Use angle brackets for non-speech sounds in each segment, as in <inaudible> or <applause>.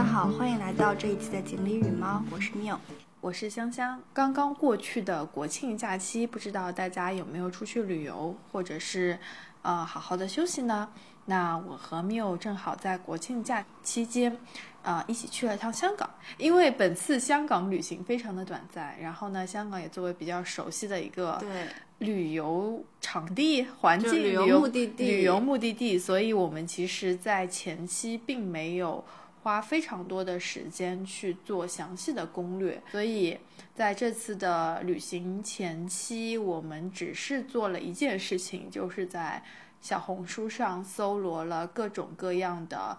家好，欢迎来到这一期的锦鲤与猫，我是缪，我是香香。刚刚过去的国庆假期，不知道大家有没有出去旅游，或者是呃好好的休息呢？那我和 Miu 正好在国庆假期间，呃一起去了趟香港。因为本次香港旅行非常的短暂，然后呢，香港也作为比较熟悉的一个对旅游场地环境、旅游目的地旅游目的地，所以我们其实在前期并没有。花非常多的时间去做详细的攻略，所以在这次的旅行前期，我们只是做了一件事情，就是在小红书上搜罗了各种各样的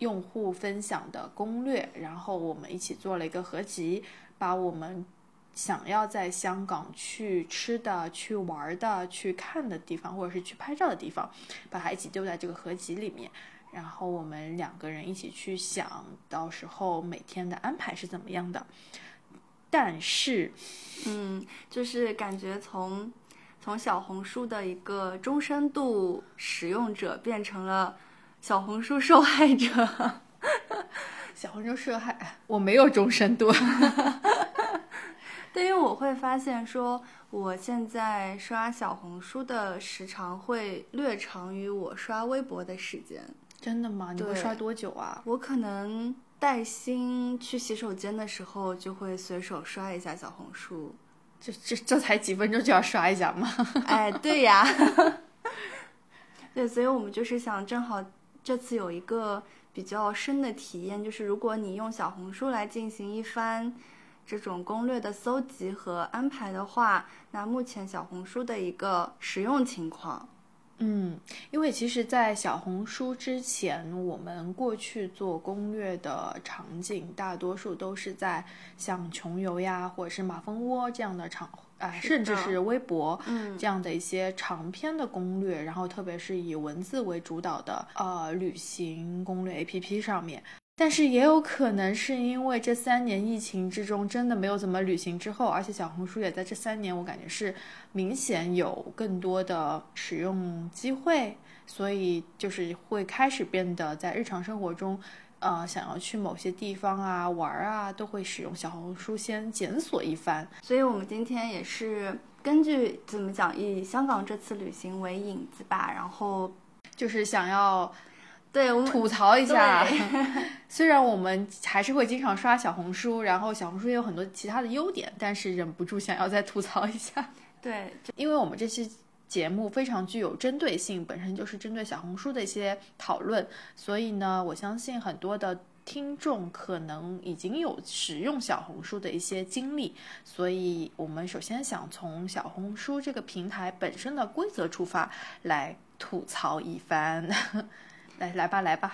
用户分享的攻略，然后我们一起做了一个合集，把我们想要在香港去吃的、去玩的、去看的地方，或者是去拍照的地方，把它一起丢在这个合集里面。然后我们两个人一起去想到时候每天的安排是怎么样的，但是，嗯，就是感觉从从小红书的一个中深度使用者变成了小红书受害者。<laughs> 小红书受害，我没有中深度。对，因为我会发现说，我现在刷小红书的时长会略长于我刷微博的时间。真的吗？你会刷多久啊？我可能带薪去洗手间的时候，就会随手刷一下小红书。这这这才几分钟就要刷一下吗？<laughs> 哎，对呀。<laughs> 对，所以我们就是想，正好这次有一个比较深的体验，就是如果你用小红书来进行一番这种攻略的搜集和安排的话，那目前小红书的一个使用情况。嗯，因为其实，在小红书之前，我们过去做攻略的场景，大多数都是在像穷游呀，或者是马蜂窝这样的场，哎，甚至是微博，嗯，这样的一些长篇的攻略，然后特别是以文字为主导的，呃，旅行攻略 APP 上面。但是也有可能是因为这三年疫情之中真的没有怎么旅行之后，而且小红书也在这三年，我感觉是明显有更多的使用机会，所以就是会开始变得在日常生活中，呃，想要去某些地方啊玩啊，都会使用小红书先检索一番。所以我们今天也是根据怎么讲，以香港这次旅行为引子吧，然后就是想要。对，我们吐槽一下。<laughs> 虽然我们还是会经常刷小红书，然后小红书也有很多其他的优点，但是忍不住想要再吐槽一下。<laughs> 对，因为我们这期节目非常具有针对性，本身就是针对小红书的一些讨论，所以呢，我相信很多的听众可能已经有使用小红书的一些经历，所以我们首先想从小红书这个平台本身的规则出发来吐槽一番。来来吧，来吧，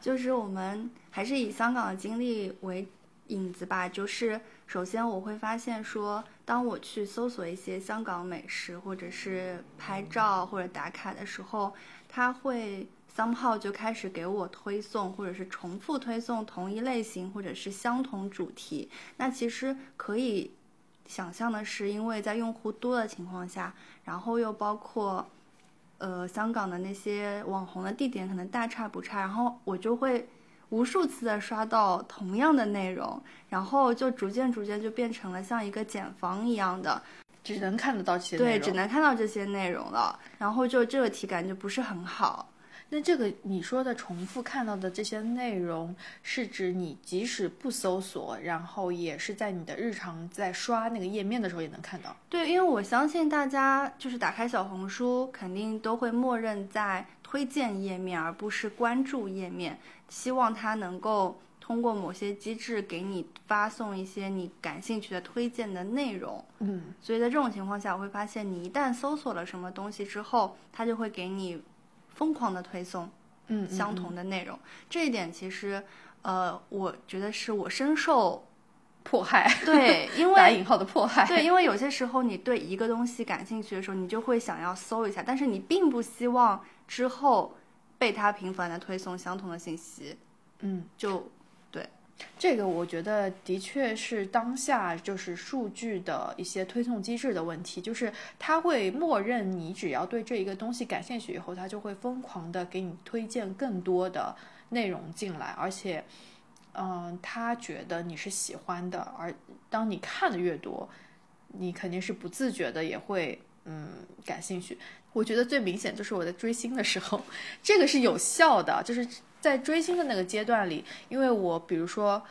就是我们还是以香港的经历为引子吧。就是首先我会发现说，当我去搜索一些香港美食，或者是拍照或者打卡的时候，它会 somehow 就开始给我推送，或者是重复推送同一类型或者是相同主题。那其实可以想象的是，因为在用户多的情况下，然后又包括。呃，香港的那些网红的地点可能大差不差，然后我就会无数次的刷到同样的内容，然后就逐渐逐渐就变成了像一个茧房一样的，只能看得到这些对，只能看到这些内容了，然后就这个体感就不是很好。那这个你说的重复看到的这些内容，是指你即使不搜索，然后也是在你的日常在刷那个页面的时候也能看到？对，因为我相信大家就是打开小红书，肯定都会默认在推荐页面，而不是关注页面，希望它能够通过某些机制给你发送一些你感兴趣的推荐的内容。嗯，所以在这种情况下，我会发现你一旦搜索了什么东西之后，它就会给你。疯狂的推送，嗯，相同的内容，这一点其实，呃，我觉得是我深受迫害，对，<laughs> 因为打引号的迫害，对，因为有些时候你对一个东西感兴趣的时候，你就会想要搜一下，但是你并不希望之后被它频繁的推送相同的信息，嗯，就。这个我觉得的确是当下就是数据的一些推送机制的问题，就是它会默认你只要对这一个东西感兴趣以后，它就会疯狂的给你推荐更多的内容进来，而且，嗯，他觉得你是喜欢的，而当你看的越多，你肯定是不自觉的也会嗯感兴趣。我觉得最明显就是我在追星的时候，这个是有效的，就是在追星的那个阶段里，因为我比如说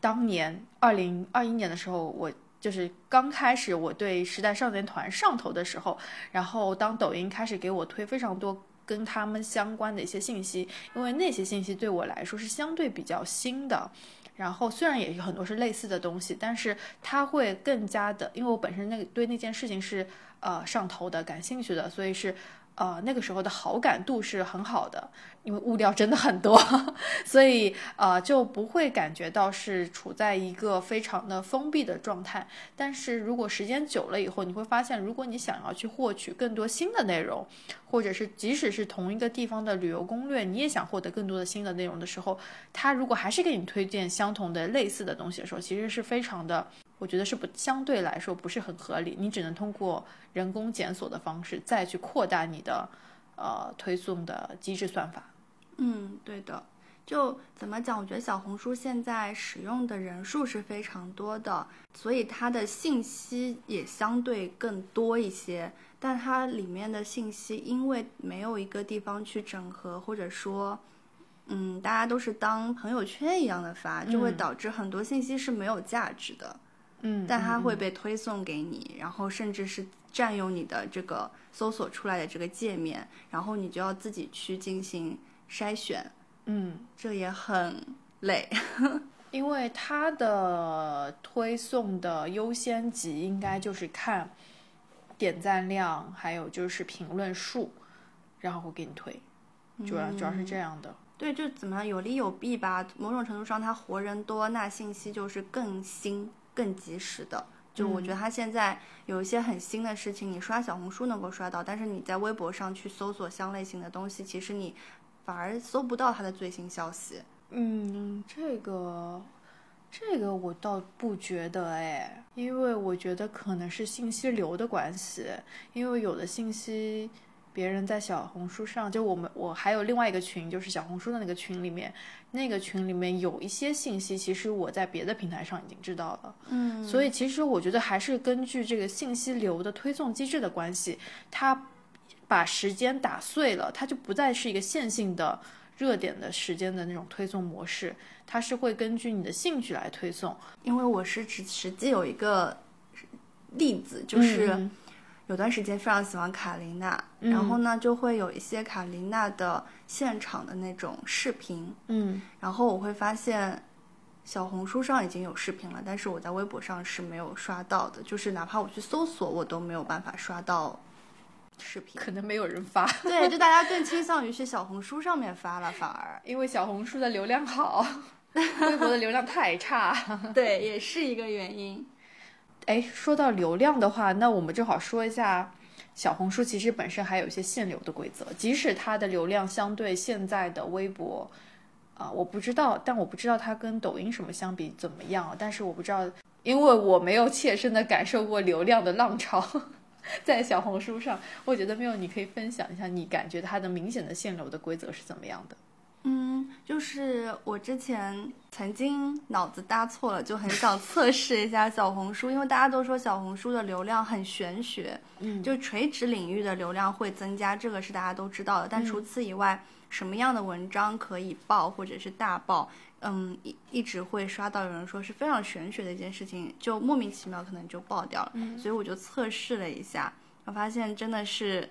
当年二零二一年的时候，我就是刚开始我对时代少年团上头的时候，然后当抖音开始给我推非常多跟他们相关的一些信息，因为那些信息对我来说是相对比较新的。然后虽然也有很多是类似的东西，但是它会更加的，因为我本身那个对那件事情是呃上头的、感兴趣的，所以是呃那个时候的好感度是很好的。因为物料真的很多，<laughs> 所以呃就不会感觉到是处在一个非常的封闭的状态。但是如果时间久了以后，你会发现，如果你想要去获取更多新的内容，或者是即使是同一个地方的旅游攻略，你也想获得更多的新的内容的时候，他如果还是给你推荐相同的类似的东西的时候，其实是非常的，我觉得是不相对来说不是很合理。你只能通过人工检索的方式再去扩大你的呃推送的机制算法。嗯，对的。就怎么讲？我觉得小红书现在使用的人数是非常多的，所以它的信息也相对更多一些。但它里面的信息，因为没有一个地方去整合，或者说，嗯，大家都是当朋友圈一样的发，就会导致很多信息是没有价值的。嗯，但它会被推送给你，然后甚至是占用你的这个搜索出来的这个界面，然后你就要自己去进行。筛选，嗯，这也很累，<laughs> 因为它的推送的优先级应该就是看点赞量，还有就是评论数，然后会给你推，主要主要是这样的。对，就怎么样有利有弊吧。某种程度上，它活人多，那信息就是更新、更及时的。就我觉得它现在有一些很新的事情，你刷小红书能够刷到，但是你在微博上去搜索相类型的东西，其实你。反而搜不到他的最新消息。嗯，这个，这个我倒不觉得哎，因为我觉得可能是信息流的关系。因为有的信息，别人在小红书上，就我们我还有另外一个群，就是小红书的那个群里面，那个群里面有一些信息，其实我在别的平台上已经知道了。嗯，所以其实我觉得还是根据这个信息流的推送机制的关系，它。把时间打碎了，它就不再是一个线性的热点的时间的那种推送模式，它是会根据你的兴趣来推送。因为我是实实际有一个例子，就是有段时间非常喜欢卡琳娜，然后呢就会有一些卡琳娜的现场的那种视频，嗯，然后我会发现小红书上已经有视频了，但是我在微博上是没有刷到的，就是哪怕我去搜索，我都没有办法刷到。视频。可能没有人发，对，就大家更倾向于去小红书上面发了，反而。因为小红书的流量好，<laughs> 微博的流量太差，<laughs> 对，也是一个原因。哎，说到流量的话，那我们正好说一下小红书，其实本身还有一些限流的规则，即使它的流量相对现在的微博，啊，我不知道，但我不知道它跟抖音什么相比怎么样，但是我不知道，因为我没有切身的感受过流量的浪潮。<laughs> 在小红书上，我觉得没有，你可以分享一下你感觉它的明显的限流的规则是怎么样的？嗯，就是我之前曾经脑子搭错了，就很想 <laughs> 测试一下小红书，因为大家都说小红书的流量很玄学，嗯，就垂直领域的流量会增加，这个是大家都知道的。但除此以外，什么样的文章可以爆或者是大爆？嗯，一一直会刷到有人说是非常玄学的一件事情，就莫名其妙可能就爆掉了。所以我就测试了一下，我发现真的是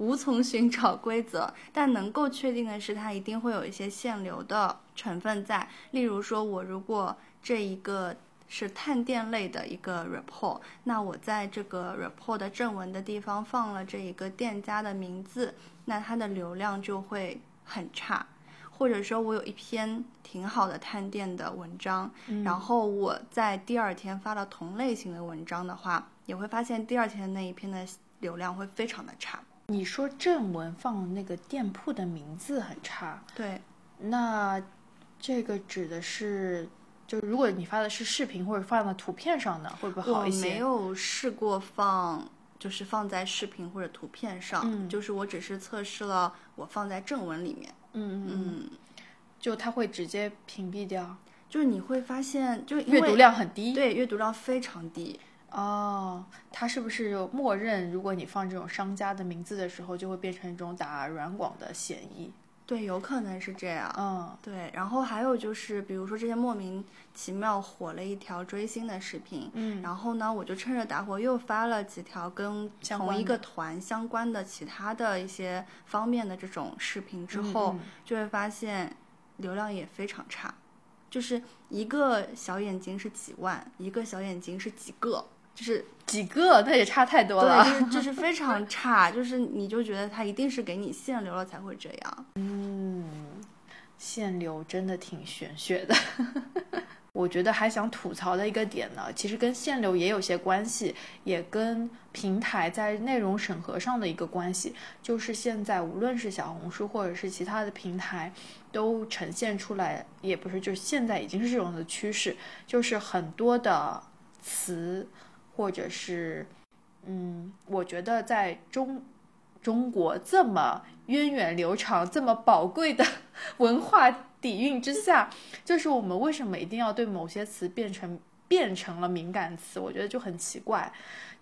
无从寻找规则。但能够确定的是，它一定会有一些限流的成分在。例如说，我如果这一个是探店类的一个 report，那我在这个 report 的正文的地方放了这一个店家的名字，那它的流量就会很差。或者说，我有一篇挺好的探店的文章，然后我在第二天发了同类型的文章的话，也会发现第二天那一篇的流量会非常的差。你说正文放那个店铺的名字很差，对，那这个指的是，就如果你发的是视频或者放在图片上呢，会不会好一些？我没有试过放，就是放在视频或者图片上，就是我只是测试了我放在正文里面。嗯嗯嗯，就它会直接屏蔽掉，就是你会发现，就阅读量很低。对阅读量非常低。哦，它是不是就默认，如果你放这种商家的名字的时候，就会变成一种打软广的嫌疑？对，有可能是这样。嗯对，然后还有就是，比如说这些莫名其妙火了一条追星的视频，嗯然后呢，我就趁热打火又发了几条跟同一个团相关的其他的一些方面的这种视频之后，嗯就会发现流量也非常差，就是一个小眼睛是几万，一个小眼睛是几个，就是几个那也差太多对，了。就是就是 <laughs> 非常差，就是你就觉得他一定是给你限流了才会这样。嗯，限流真的挺玄学的。<laughs> 我觉得还想吐槽的一个点呢，其实跟限流也有些关系，也跟平台在内容审核上的一个关系。就是现在无论是小红书或者是其他的平台，都呈现出来，也不是，就是现在已经是这种的趋势，就是很多的词或者是，嗯，我觉得在中中国这么源远流长、这么宝贵的 <laughs> 文化底蕴之下，就是我们为什么一定要对某些词变成变成了敏感词？我觉得就很奇怪。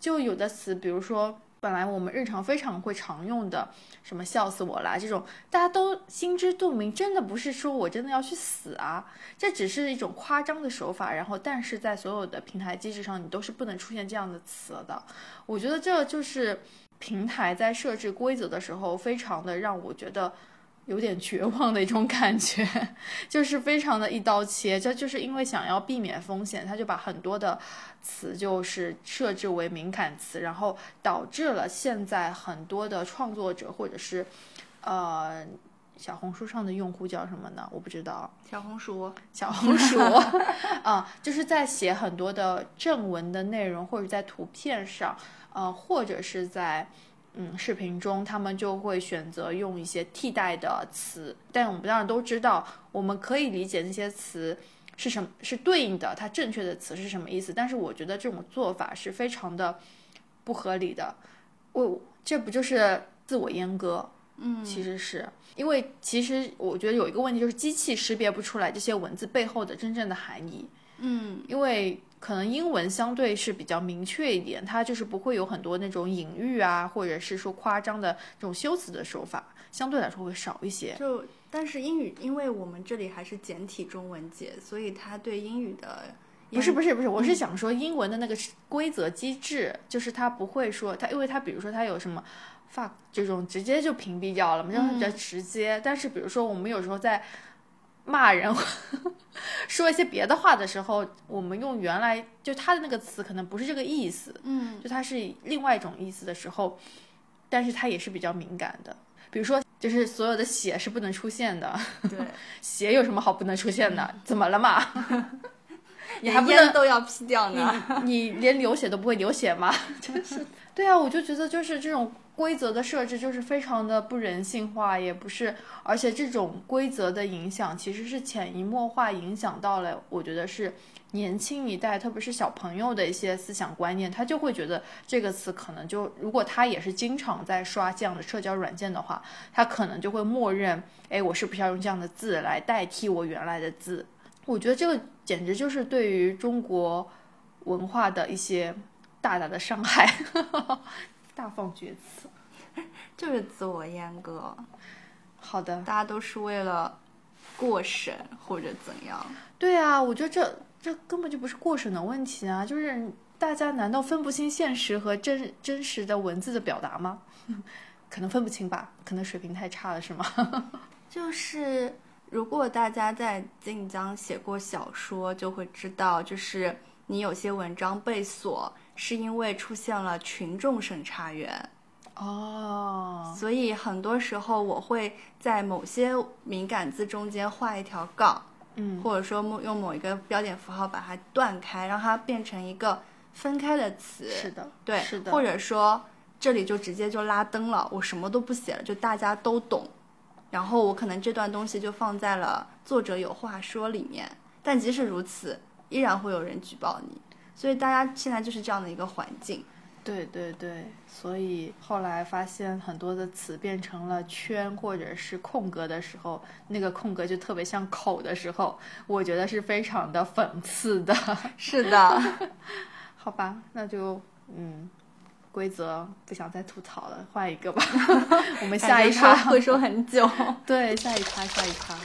就有的词，比如说本来我们日常非常会常用的，什么笑死我啦这种，大家都心知肚明，真的不是说我真的要去死啊，这只是一种夸张的手法。然后，但是在所有的平台机制上，你都是不能出现这样的词的。我觉得这就是平台在设置规则的时候，非常的让我觉得有点绝望的一种感觉，<laughs> 就是非常的一刀切。这就是因为想要避免风险，他就把很多的词就是设置为敏感词，然后导致了现在很多的创作者或者是呃小红书上的用户叫什么呢？我不知道。小红书，小红书 <laughs> 啊，就是在写很多的正文的内容，或者在图片上，呃，或者是在嗯视频中，他们就会选择用一些替代的词。但我们当然都知道，我们可以理解那些词是什么是对应的，它正确的词是什么意思。但是我觉得这种做法是非常的不合理的。我这不就是自我阉割？嗯，其实是因为，其实我觉得有一个问题就是机器识别不出来这些文字背后的真正的含义，嗯因为可能英文相对是比较明确一点，它就是不会有很多那种隐喻啊，或者是说夸张的这种修辞的手法，相对来说会少一些。就但是英语，因为我们这里还是简体中文节，所以它对英语的不是不是，不是，我是想说英文的那个规则机制，就是它不会说它，因为它比如说它有什么 fuck 这种直接就屏蔽掉了嘛，这样比较直接。但是比如说我们有时候在骂人 <laughs> 说一些别的话的时候，我们用原来就他的那个词可能不是这个意思，嗯就他是另外一种意思的时候，但是他也是比较敏感的。比如说，就是所有的血是不能出现的，对，<laughs> 血有什么好不能出现的？怎么了嘛？你还不能都要 P 掉呢。你你 <laughs> 连流血都不会流血吗？真是。对啊，我就觉得就是这种规则的设置就是非常的不人性化，也不是，而且这种规则的影响其实是潜移默化影响到了，我觉得是年轻一代，特别是小朋友的一些思想观念，他就会觉得这个词可能就，如果他也是经常在刷这样的社交软件的话，他可能就会默认，哎，我是不是要用这样的字来代替我原来的字？我觉得这个简直就是对于中国文化的一些大大的伤害，大放厥词。<laughs> 就是自我阉割，好的，大家都是为了过审或者怎样。对啊，我觉得这这根本就不是过审的问题啊，就是大家难道分不清现实和真真实的文字的表达吗？<laughs> 可能分不清吧，可能水平太差了，是吗？<laughs> 就是如果大家在晋江写过小说，就会知道，就是你有些文章被锁，是因为出现了群众审查员。哦，所以很多时候我会在某些敏感字中间画一条杠，嗯，或者说用某一个标点符号把它断开，让它变成一个分开的词。是的，对，是的，或者说这里就直接就拉灯了，我什么都不写了，就大家都懂。然后我可能这段东西就放在了作者有话说里面，但即使如此，依然会有人举报你。所以大家现在就是这样的一个环境。对对对，所以后来发现很多的词变成了圈或者是空格的时候，那个空格就特别像口的时候，我觉得是非常的讽刺的。是的，<laughs> 好吧，那就嗯，规则不想再吐槽了，换一个吧。<laughs> 我们下一趴会说很久。<laughs> 对，下一趴，下一趴。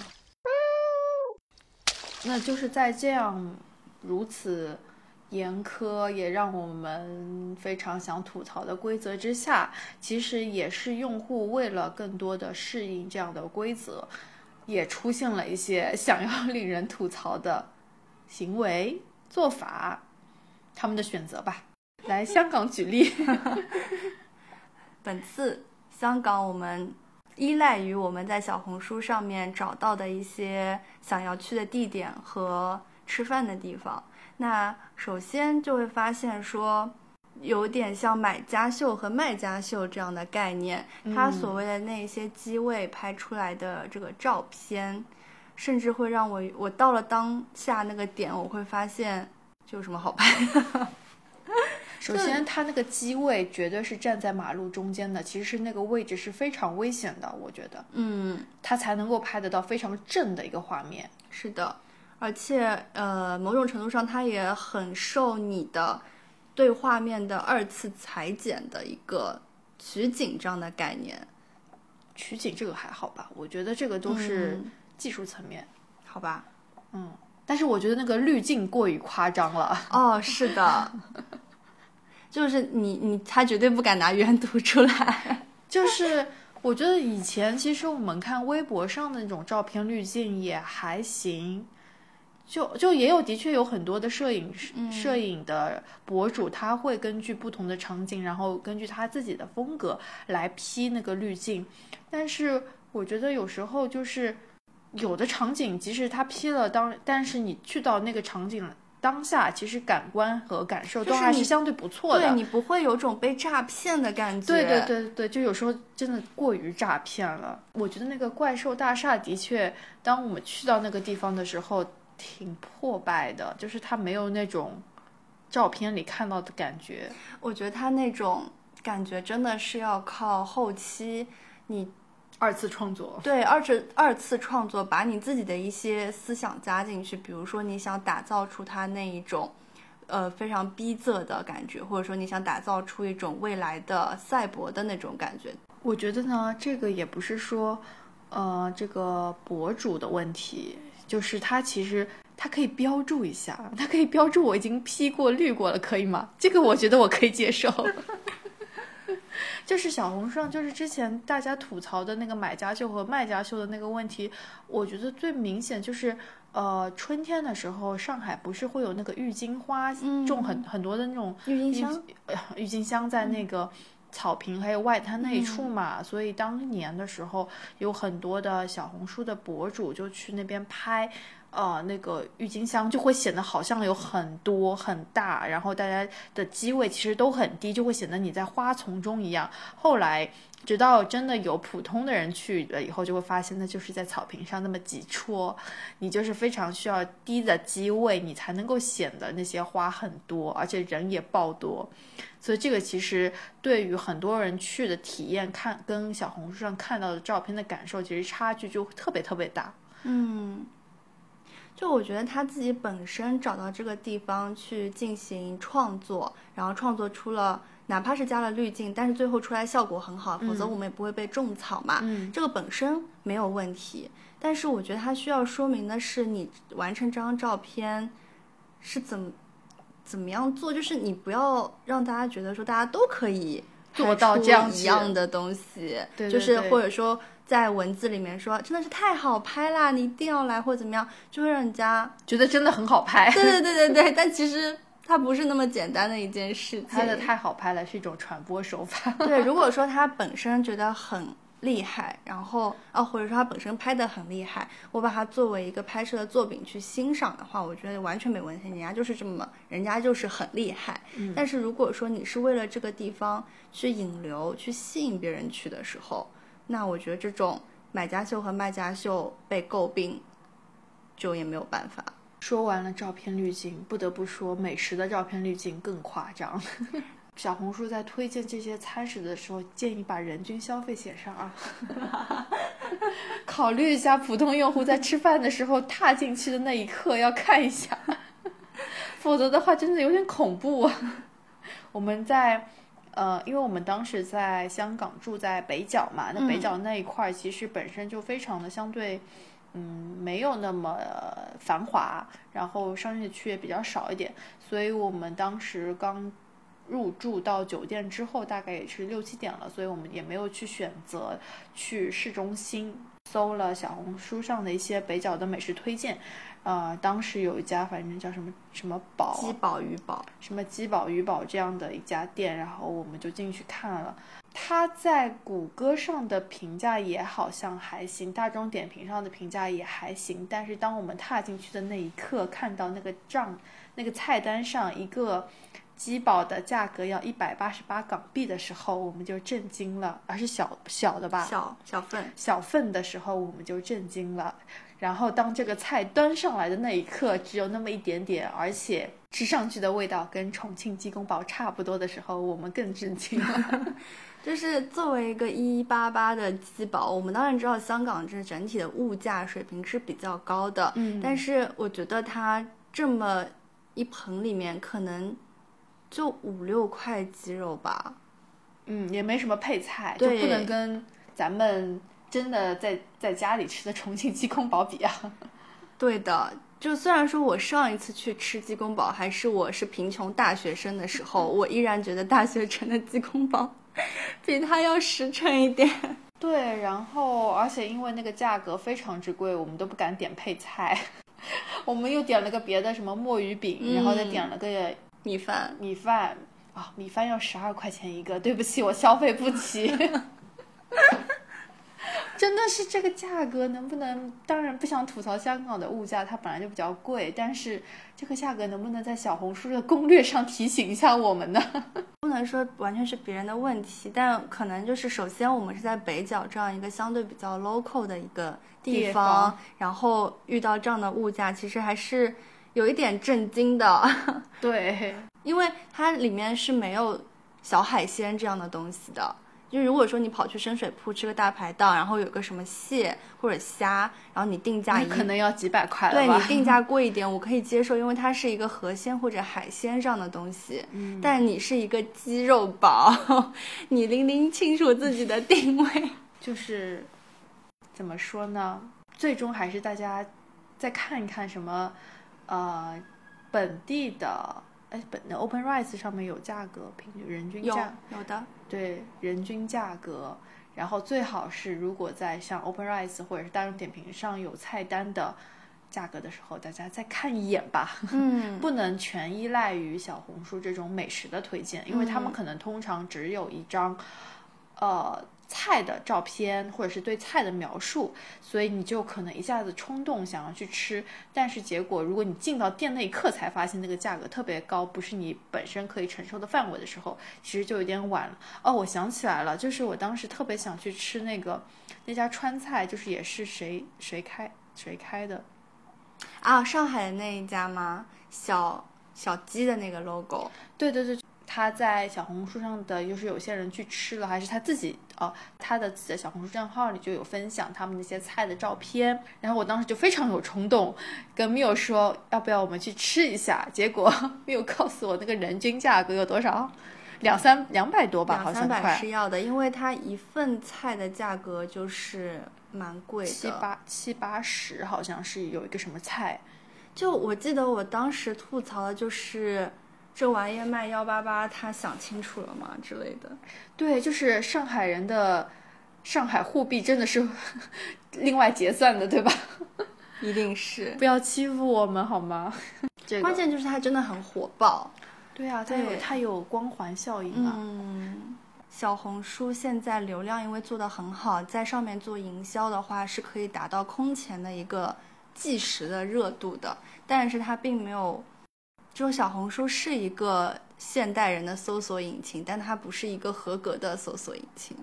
那就是在这样如此。严苛也让我们非常想吐槽的规则之下，其实也是用户为了更多的适应这样的规则，也出现了一些想要令人吐槽的行为做法，他们的选择吧。来香港举例，<laughs> 本次香港我们依赖于我们在小红书上面找到的一些想要去的地点和吃饭的地方。那首先就会发现说，有点像买家秀和卖家秀这样的概念。他所谓的那些机位拍出来的这个照片，甚至会让我我到了当下那个点，我会发现这有什么好拍。首先，它那个机位绝对是站在马路中间的，其实是那个位置是非常危险的，我觉得。嗯，它才能够拍得到非常正的一个画面。是的。而且，呃，某种程度上，它也很受你的对画面的二次裁剪的一个取景这样的概念。取景这个还好吧？我觉得这个都是技术层面，好吧？嗯，但是我觉得那个滤镜过于夸张了。哦，是的，就是你你他绝对不敢拿原图出来。<laughs> 就是我觉得以前其实我们看微博上的那种照片滤镜也还行。就就也有的确有很多的摄影摄影的博主，他会根据不同的场景，然后根据他自己的风格来 P 那个滤镜。但是我觉得有时候就是有的场景，即使他 P 了当，但是你去到那个场景当下，其实感官和感受都还是相对不错的。对你不会有种被诈骗的感觉。对对对对，就有时候真的过于诈骗了。我觉得那个怪兽大厦的确，当我们去到那个地方的时候。挺破败的，就是它没有那种照片里看到的感觉。我觉得它那种感觉真的是要靠后期你二次创作。对，二次二次创作，把你自己的一些思想加进去。比如说，你想打造出它那一种呃非常逼仄的感觉，或者说你想打造出一种未来的赛博的那种感觉。我觉得呢，这个也不是说呃这个博主的问题。就是他其实它可以标注一下，它可以标注我已经 P 过滤过了，可以吗？这个我觉得我可以接受。就是小红书上，就是之前大家吐槽的那个买家秀和卖家秀的那个问题，我觉得最明显就是，呃，春天的时候，上海不是会有那个郁金花种很很多的那种郁金香，<laughs> 郁金香在那个。草坪还有外滩那一处嘛，所以当年的时候有很多的小红书的博主就去那边拍，呃，那个郁金香就会显得好像有很多很大，然后大家的机位其实都很低，就会显得你在花丛中一样。后来直到真的有普通的人去了以后，就会发现那就是在草坪上那么几撮，你就是非常需要低的机位，你才能够显得那些花很多，而且人也爆多。所以这个其实对于很多人去的体验，看跟小红书上看到的照片的感受，其实差距就特别特别大。嗯，就我觉得他自己本身找到这个地方去进行创作，然后创作出了，哪怕是加了滤镜，但是最后出来效果很好，否则我们也不会被种草嘛。嗯，这个本身没有问题，但是我觉得他需要说明的是，你完成这张照片是怎么。怎么样做？就是你不要让大家觉得说大家都可以做到这样一样的东西，对，就是或者说在文字里面说真的是太好拍啦，你一定要来或者怎么样，就会让人家觉得真的很好拍。对对对对对，<laughs> 但其实它不是那么简单的一件事情。拍的太好拍了，是一种传播手法。对，<laughs> 如果说他本身觉得很。厉害，然后啊，或者说他本身拍的很厉害，我把它作为一个拍摄的作品去欣赏的话，我觉得完全没问题。人家就是这么，人家就是很厉害。但是如果说你是为了这个地方去引流、去吸引别人去的时候，那我觉得这种买家秀和卖家秀被诟病，就也没有办法。说完了照片滤镜，不得不说美食的照片滤镜更夸张。<laughs> 小红书在推荐这些餐食的时候，建议把人均消费写上啊，<laughs> 考虑一下普通用户在吃饭的时候踏进去的那一刻要看一下，<laughs> 否则的话真的有点恐怖啊。我们在呃，因为我们当时在香港住在北角嘛，那北角那一块儿其实本身就非常的相对。嗯，没有那么繁华，然后商业区也比较少一点，所以我们当时刚入住到酒店之后，大概也是六七点了，所以我们也没有去选择去市中心。搜了小红书上的一些北角的美食推荐，呃，当时有一家反正叫什么什么宝鸡宝鱼宝，什么鸡宝鱼宝这样的一家店，然后我们就进去看了。它在谷歌上的评价也好像还行，大众点评上的评价也还行，但是当我们踏进去的那一刻，看到那个账那个菜单上一个。鸡煲的价格要一百八十八港币的时候，我们就震惊了，而是小小的吧？小小份小份的时候，我们就震惊了。然后当这个菜端上来的那一刻，只有那么一点点，而且吃上去的味道跟重庆鸡公煲差不多的时候，我们更震惊了。<laughs> 就是作为一个一一八八的鸡煲，我们当然知道香港这整体的物价水平是比较高的，嗯，但是我觉得它这么一盆里面可能。就五六块鸡肉吧，嗯，也没什么配菜，就不能跟咱们真的在在家里吃的重庆鸡公煲比啊。<laughs> 对的，就虽然说我上一次去吃鸡公煲还是我是贫穷大学生的时候，<laughs> 我依然觉得大学城的鸡公煲比它要实诚一点。<laughs> 对，然后而且因为那个价格非常之贵，我们都不敢点配菜，我们又点了个别的什么墨鱼饼，然后再点了个。米饭，米饭啊，米饭要十二块钱一个，对不起，我消费不起。<laughs> 真的是这个价格，能不能？当然不想吐槽香港的物价，它本来就比较贵，但是这个价格能不能在小红书的攻略上提醒一下我们呢？<laughs> 不能说完全是别人的问题，但可能就是首先我们是在北角这样一个相对比较 local 的一个地方，然后遇到这样的物价，其实还是。有一点震惊的，<laughs> 对，因为它里面是没有小海鲜这样的东西的。就如果说你跑去深水埗吃个大排档，然后有个什么蟹或者虾，然后你定价可能要几百块对你定价贵一点，我可以接受，因为它是一个河鲜或者海鲜这样的东西。嗯，但你是一个鸡肉堡，<laughs> 你拎拎清楚自己的定位。就是怎么说呢？最终还是大家再看一看什么。呃，本地的哎，本的 Open Rice 上面有价格，平均人均价有的，对人均价格。然后最好是如果在像 Open Rice 或者是大众点评上有菜单的价格的时候，大家再看一眼吧。嗯，<laughs> 不能全依赖于小红书这种美食的推荐，因为他们可能通常只有一张，呃。菜的照片或者是对菜的描述，所以你就可能一下子冲动想要去吃，但是结果如果你进到店那一刻才发现那个价格特别高，不是你本身可以承受的范围的时候，其实就有点晚了。哦，我想起来了，就是我当时特别想去吃那个那家川菜，就是也是谁谁开谁开的啊，上海的那一家吗？小小鸡的那个 logo，对对对。他在小红书上的，就是有些人去吃了，还是他自己哦，他的自己的小红书账号里就有分享他们那些菜的照片。然后我当时就非常有冲动，跟 Miu 说要不要我们去吃一下。结果 <laughs> Miu 告诉我那个人均价格有多少，两三两百多吧，好像两三百是要的，因为它一份菜的价格就是蛮贵的，七八七八十，好像是有一个什么菜。就我记得我当时吐槽的就是。这玩意卖幺八八，他想清楚了吗之类的？对，就是上海人的上海货币真的是 <laughs> 另外结算的，对吧？<laughs> 一定是，不要欺负我们好吗？<laughs> 关键就是它真的很火爆。对啊，它有它有光环效应啊。嗯，小红书现在流量因为做得很好，在上面做营销的话是可以达到空前的一个即时的热度的，但是它并没有。就小红书是一个现代人的搜索引擎，但它不是一个合格的搜索引擎。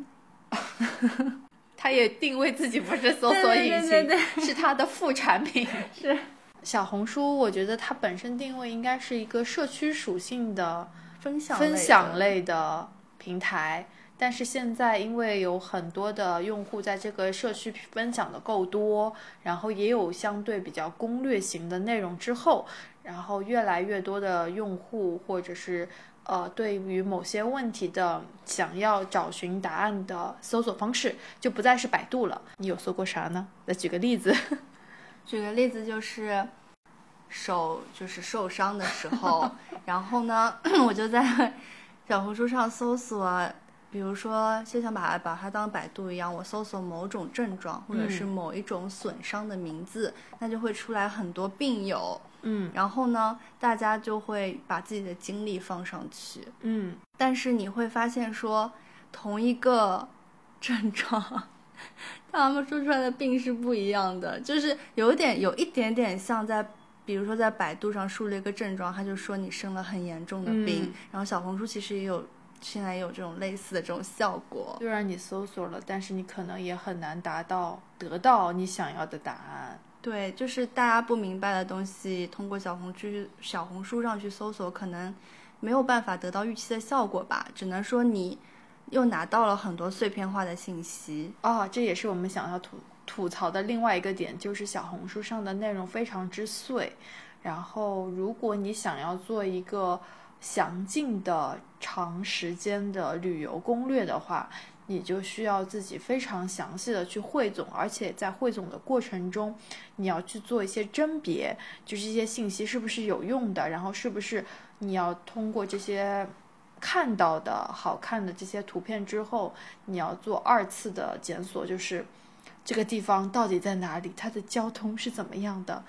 <laughs> 它也定位自己不是搜索引擎，<laughs> 是它的副产品。<laughs> 是小红书，我觉得它本身定位应该是一个社区属性的分享分享类类的平台。但是现在，因为有很多的用户在这个社区分享的够多，然后也有相对比较攻略型的内容之后，然后越来越多的用户或者是呃对于某些问题的想要找寻答案的搜索方式，就不再是百度了。你有搜过啥呢？来举个例子。<laughs> 举个例子就是。手就是受伤的时候，<laughs> 然后呢，<clears throat> 我就在小红书上搜索，比如说就像把把它当百度一样，我搜索某种症状或者是某一种损伤的名字，那就会出来很多病友，嗯。然后呢，大家就会把自己的经历放上去，嗯。但是你会发现说，同一个 <laughs> 症状，他们说出来的病是不一样的，就是有点有一点点像在，比如说在百度上输了一个症状，他就说你生了很严重的病，嗯。然后小红书其实也有现在也有这种类似的这种效果。虽然你搜索了，但是你可能也很难达到得到你想要的答案。对，就是大家不明白的东西，通过小红书小红书上去搜索，可能没有办法得到预期的效果吧，只能说你又拿到了很多碎片化的信息。哦，这也是我们想要吐吐槽的另外一个点，就是小红书上的内容非常之碎。然后，如果你想要做一个详尽的、长时间的旅游攻略的话，你就需要自己非常详细的去汇总，而且在汇总的过程中，你要去做一些甄别，就是这些信息是不是有用的，然后是不是你要通过这些看到的好看的这些图片之后，你要做二次的检索，就是这个地方到底在哪里，它的交通是怎么样的，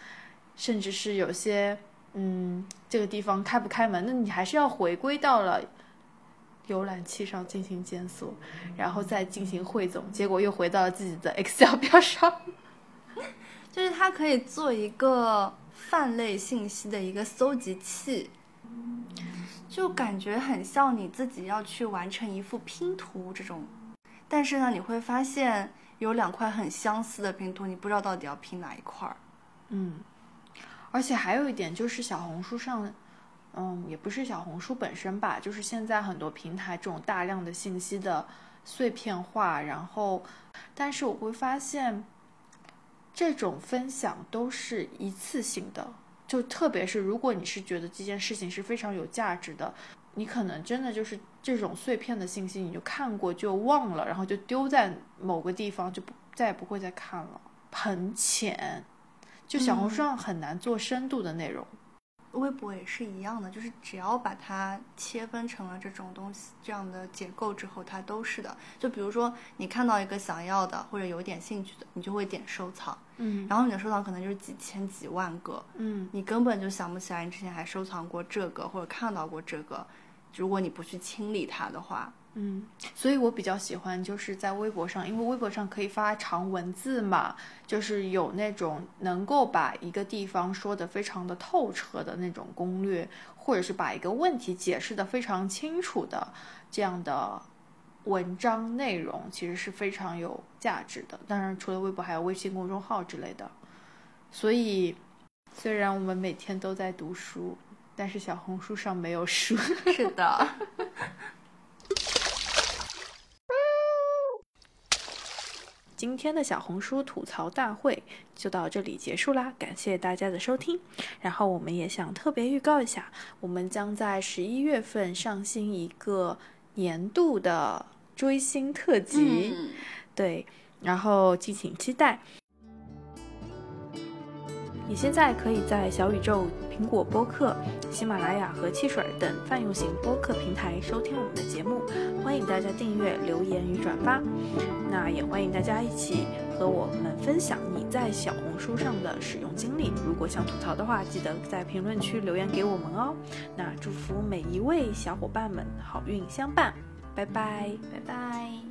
甚至是有些嗯，这个地方开不开门，那你还是要回归到了浏览器上进行检索，然后再进行汇总，结果又回到了自己的 Excel 表上。<laughs> 就是它可以做一个泛类信息的一个搜集器，就感觉很像你自己要去完成一幅拼图这种。但是呢，你会发现有两块很相似的拼图，你不知道到底要拼哪一块儿。嗯，而且还有一点就是小红书上，嗯，也不是小红书本身吧，就是现在很多平台这种大量的信息的碎片化，然后，但是我会发现，这种分享都是一次性的，就特别是如果你是觉得这件事情是非常有价值的，你可能真的就是这种碎片的信息，你就看过就忘了，然后就丢在某个地方，就不再也不会再看了，很浅。就小红书上很难做深度的内容。微博也是一样的，就是只要把它切分成了这种东西这样的结构之后，它都是的。就比如说你看到一个想要的或者有点兴趣的，你就会点收藏，嗯然后你的收藏可能就是几千几万个，嗯你根本就想不起来你之前还收藏过这个或者看到过这个。如果你不去清理它的话，嗯，所以我比较喜欢就是在微博上，因为微博上可以发长文字嘛，就是有那种能够把一个地方说的非常的透彻的那种攻略，或者是把一个问题解释的非常清楚的这样的文章内容，其实是非常有价值的。当然，除了微博，还有微信公众号之类的。所以，虽然我们每天都在读书，但是小红书上没有书。<laughs> 是的。今天的小红书吐槽大会就到这里结束啦，感谢大家的收听。然后我们也想特别预告一下，我们将在十一月份上新一个年度的追星特辑，嗯对，然后敬请期待。你现在可以在小宇宙、苹果播客、喜马拉雅和汽水等泛用型播客平台收听我们的节目，欢迎大家订阅、留言与转发。那也欢迎大家一起和我们分享你在小红书上的使用经历。如果想吐槽的话，记得在评论区留言给我们哦。那祝福每一位小伙伴们好运相伴，拜拜。拜拜。